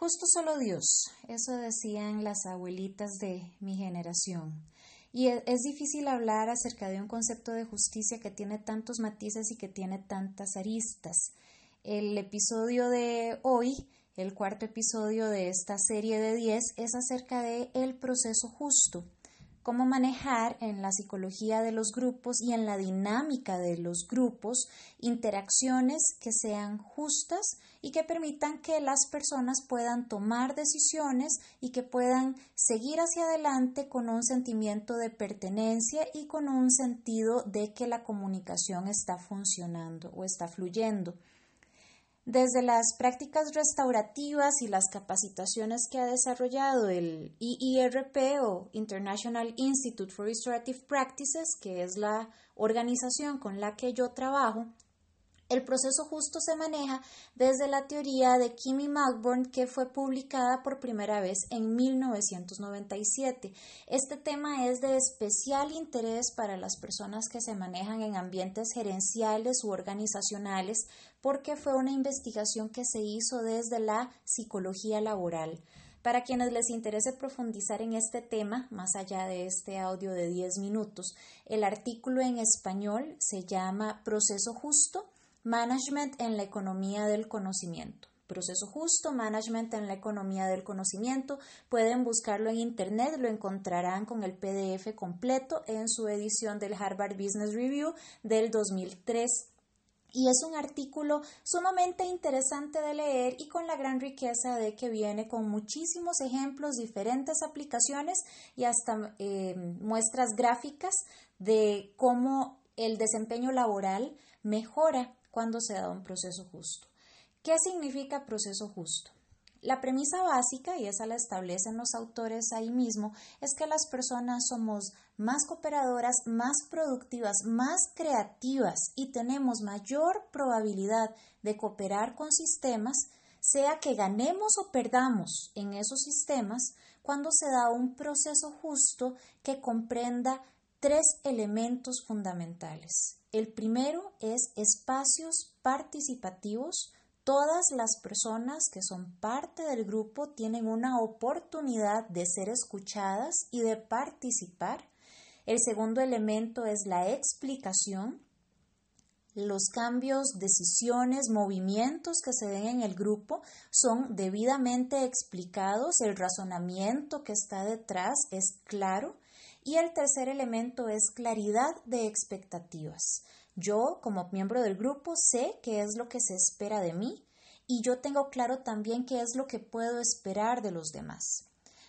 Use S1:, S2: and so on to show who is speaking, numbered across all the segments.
S1: Justo solo Dios, eso decían las abuelitas de mi generación. Y e, es difícil hablar acerca de un concepto de justicia que tiene tantos matices y que tiene tantas aristas. El episodio de hoy, el cuarto episodio de esta serie de 10, es acerca de el proceso justo cómo manejar en la psicología de los grupos y en la dinámica de los grupos interacciones que sean justas y que permitan que las personas puedan tomar decisiones y que puedan seguir hacia adelante con un sentimiento de pertenencia y con un sentido de que la comunicación está funcionando o está fluyendo. Desde las prácticas restaurativas y las capacitaciones que ha desarrollado el IIRP o International Institute for Restorative Practices, que es la organización con la que yo trabajo, el proceso justo se maneja desde la teoría de Kimmy Magborn que fue publicada por primera vez en 1997. Este tema es de especial interés para las personas que se manejan en ambientes gerenciales u organizacionales porque fue una investigación que se hizo desde la psicología laboral. Para quienes les interese profundizar en este tema, más allá de este audio de 10 minutos, el artículo en español se llama Proceso Justo Management en la economía del conocimiento. Proceso justo, management en la economía del conocimiento. Pueden buscarlo en internet, lo encontrarán con el PDF completo en su edición del Harvard Business Review del 2003 y es un artículo sumamente interesante de leer y con la gran riqueza de que viene con muchísimos ejemplos, diferentes aplicaciones y hasta eh, muestras gráficas de cómo el desempeño laboral mejora cuando se da un proceso justo. ¿Qué significa proceso justo? La premisa básica, y esa la establecen los autores ahí mismo, es que las personas somos más cooperadoras, más productivas, más creativas y tenemos mayor probabilidad de cooperar con sistemas, sea que ganemos o perdamos en esos sistemas, cuando se da un proceso justo que comprenda tres elementos fundamentales. El primero es espacios participativos. Todas las personas que son parte del grupo tienen una oportunidad de ser escuchadas y de participar. El segundo elemento es la explicación. Los cambios, decisiones, movimientos que se den en el grupo son debidamente explicados, el razonamiento que está detrás es claro y el tercer elemento es claridad de expectativas. Yo, como miembro del grupo, sé qué es lo que se espera de mí y yo tengo claro también qué es lo que puedo esperar de los demás.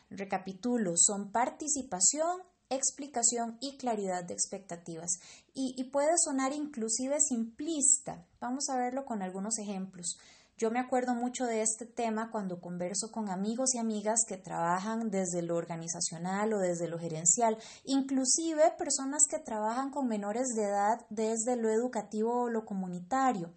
S1: Recapitulo, son participación, explicación y claridad de expectativas. Y, puede sonar inclusive simplista. Vamos a verlo con algunos ejemplos. Yo me acuerdo mucho de este tema cuando converso con amigos y amigas que trabajan desde lo organizacional o desde lo gerencial, inclusive personas que trabajan con menores de edad desde lo educativo o lo comunitario.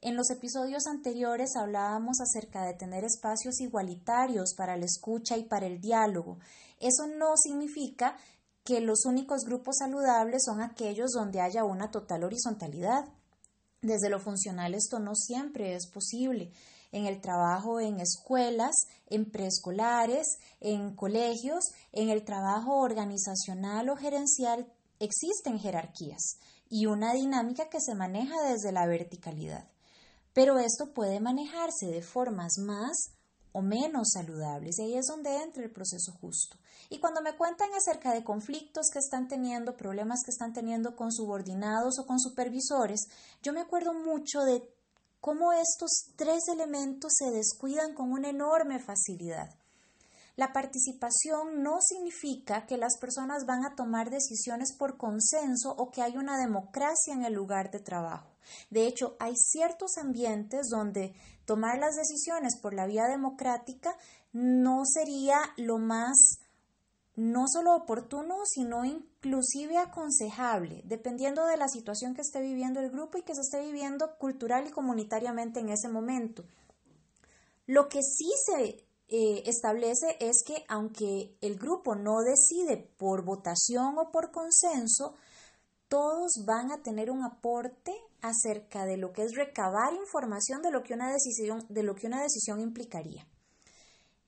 S1: En los episodios anteriores hablábamos acerca de tener espacios igualitarios para la escucha y para el diálogo. Eso no significa que los únicos grupos saludables son aquellos donde haya una total horizontalidad. Desde lo funcional esto no siempre es posible. En el trabajo en escuelas, en preescolares, en colegios, en el trabajo organizacional o gerencial existen jerarquías y una dinámica que se maneja desde la verticalidad. Pero esto puede manejarse de formas más o menos saludables. Y ahí es donde entra el proceso justo. Y cuando me cuentan acerca de conflictos que están teniendo, problemas que están teniendo con subordinados o con supervisores, yo me acuerdo mucho de cómo estos tres elementos se descuidan con una enorme facilidad. La participación no significa que las personas van a tomar decisiones por consenso o que hay una democracia en el lugar de trabajo. De hecho, hay ciertos ambientes donde tomar las decisiones por la vía democrática no sería lo más no solo oportuno, sino inclusive aconsejable, dependiendo de la situación que esté viviendo el grupo y que se esté viviendo cultural y comunitariamente en ese momento. Lo que sí se eh, establece es que aunque el grupo no decide por votación o por consenso, todos van a tener un aporte acerca de lo que es recabar información de lo que una decisión, de lo que una decisión implicaría.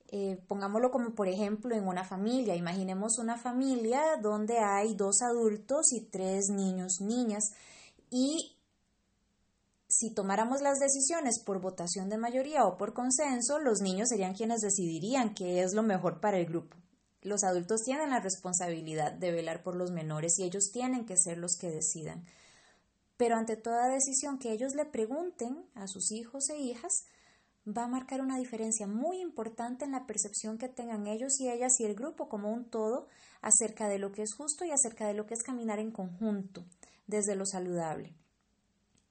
S1: Eh, pongámoslo como por ejemplo en una familia. Imaginemos una familia donde hay dos adultos y tres niños, niñas. Y si tomáramos las decisiones por votación de mayoría o por consenso, los niños serían quienes decidirían qué es lo mejor para el grupo. Los adultos tienen la responsabilidad de velar por los menores y ellos tienen que ser los que decidan. Pero ante toda decisión que ellos le pregunten a sus hijos e hijas, va a marcar una diferencia muy importante en la percepción que tengan ellos y ellas y el grupo como un todo acerca de lo que es justo y acerca de lo que es caminar en conjunto, desde lo saludable.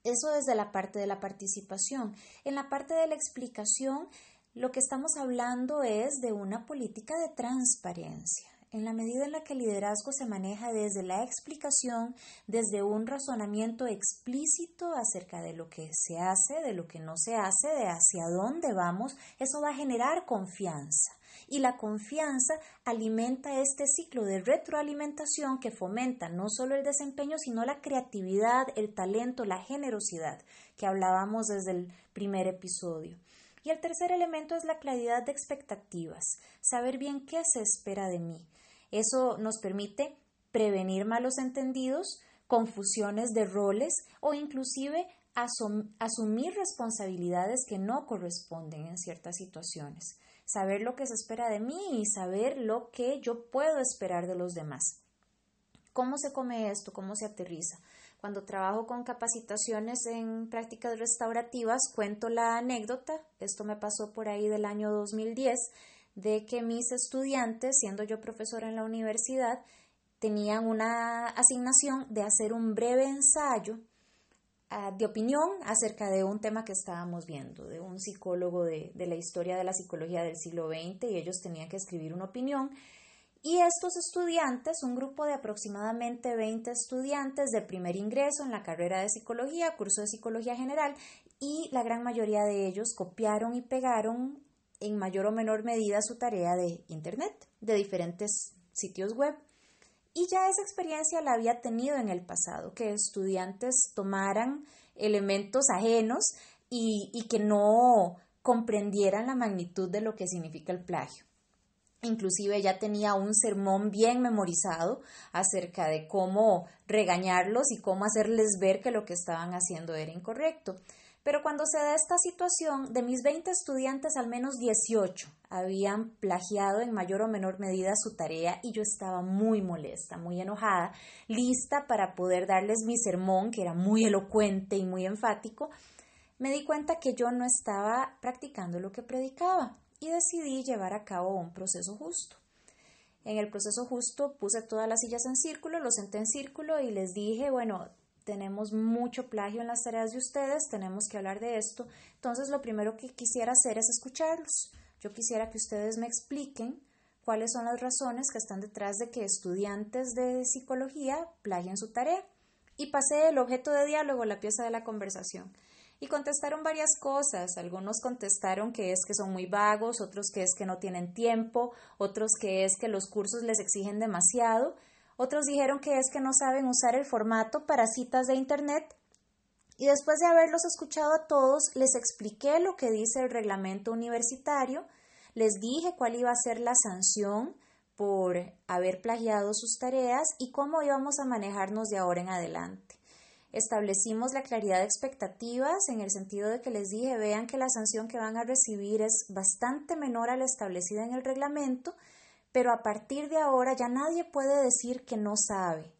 S1: Eso desde la parte de la participación. En la parte de la explicación, lo que estamos hablando es de una política de transparencia. En la medida en la que el liderazgo se maneja desde la explicación, desde un razonamiento explícito acerca de lo que se hace, de lo que no se hace, de hacia dónde vamos, eso va a generar confianza. Y la confianza alimenta este ciclo de retroalimentación que fomenta no solo el desempeño, sino la creatividad, el talento, la generosidad que hablábamos desde el primer episodio. Y el tercer elemento es la claridad de expectativas, saber bien qué se espera de mí. Eso nos permite prevenir malos entendidos, confusiones de roles o inclusive asumir responsabilidades que no corresponden en ciertas situaciones. Saber lo que se espera de mí y saber lo que yo puedo esperar de los demás. ¿Cómo se come esto? ¿Cómo se aterriza? Cuando trabajo con capacitaciones en prácticas restaurativas, cuento la anécdota, esto me pasó por ahí del año 2010, de que mis estudiantes, siendo yo profesora en la universidad, tenían una asignación de hacer un breve ensayo ah, de opinión acerca de un tema que estábamos viendo, de un psicólogo de, de la historia de la psicología del siglo XX, y ellos tenían que escribir una opinión y estos estudiantes, un grupo de aproximadamente 20 estudiantes de primer ingreso en la carrera de psicología, curso de psicología general, y la gran mayoría de ellos copiaron y pegaron en mayor o menor medida su tarea de Internet, de diferentes sitios web. Y ya esa experiencia la había tenido en el pasado, que estudiantes tomaran elementos ajenos y, y que no comprendieran la magnitud de lo que significa el plagio. Inclusive ya tenía un sermón bien memorizado acerca de cómo regañarlos y cómo hacerles ver que lo que estaban haciendo era incorrecto. Pero cuando se da esta situación, de mis 20 estudiantes, al menos 18 habían plagiado en mayor o menor medida su tarea y yo estaba muy molesta, muy enojada, lista para poder darles mi sermón, que era muy elocuente y muy enfático. Me di cuenta que yo no estaba practicando lo que predicaba y decidí llevar a cabo un proceso justo. En el proceso justo puse todas las sillas en círculo, los senté en círculo y les dije, bueno, tenemos mucho plagio en las tareas de ustedes, tenemos que hablar de esto. Entonces, lo primero que quisiera hacer es escucharlos. Yo quisiera que ustedes me expliquen cuáles son las razones que están detrás de que estudiantes de psicología plagien su tarea. Y pasé el objeto de diálogo, la pieza de la conversación. Y contestaron varias cosas. Algunos contestaron que es que son muy vagos, otros que es que no tienen tiempo, otros que es que los cursos les exigen demasiado, otros dijeron que es que no saben usar el formato para citas de Internet. Y después de haberlos escuchado a todos, les expliqué lo que dice el reglamento universitario, les dije cuál iba a ser la sanción por haber plagiado sus tareas y cómo íbamos a manejarnos de ahora en adelante. Establecimos la claridad de expectativas en el sentido de que les dije, vean que la sanción que van a recibir es bastante menor a la establecida en el reglamento, pero a partir de ahora ya nadie puede decir que no sabe.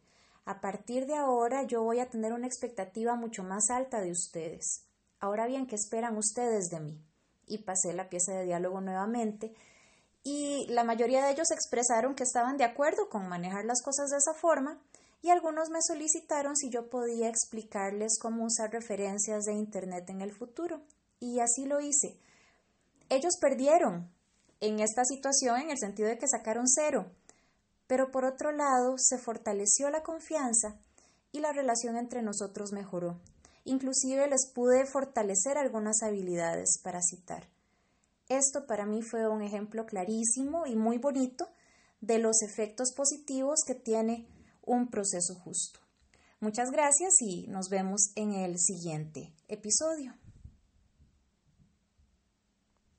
S1: A partir de ahora yo voy a tener una expectativa mucho más alta de ustedes. Ahora bien, ¿qué esperan ustedes de mí? Y pasé la pieza de diálogo nuevamente y la mayoría de ellos expresaron que estaban de acuerdo con manejar las cosas de esa forma, y algunos me solicitaron si yo podía explicarles cómo usar referencias de Internet en el futuro. Y así lo hice. Ellos perdieron en esta situación en el sentido de que sacaron cero, pero por otro lado se fortaleció la confianza y la relación entre nosotros mejoró. Inclusive les pude fortalecer algunas habilidades para citar. Esto para mí fue un ejemplo clarísimo y muy bonito de los efectos positivos que tiene un proceso justo. Muchas gracias y nos vemos en el siguiente episodio.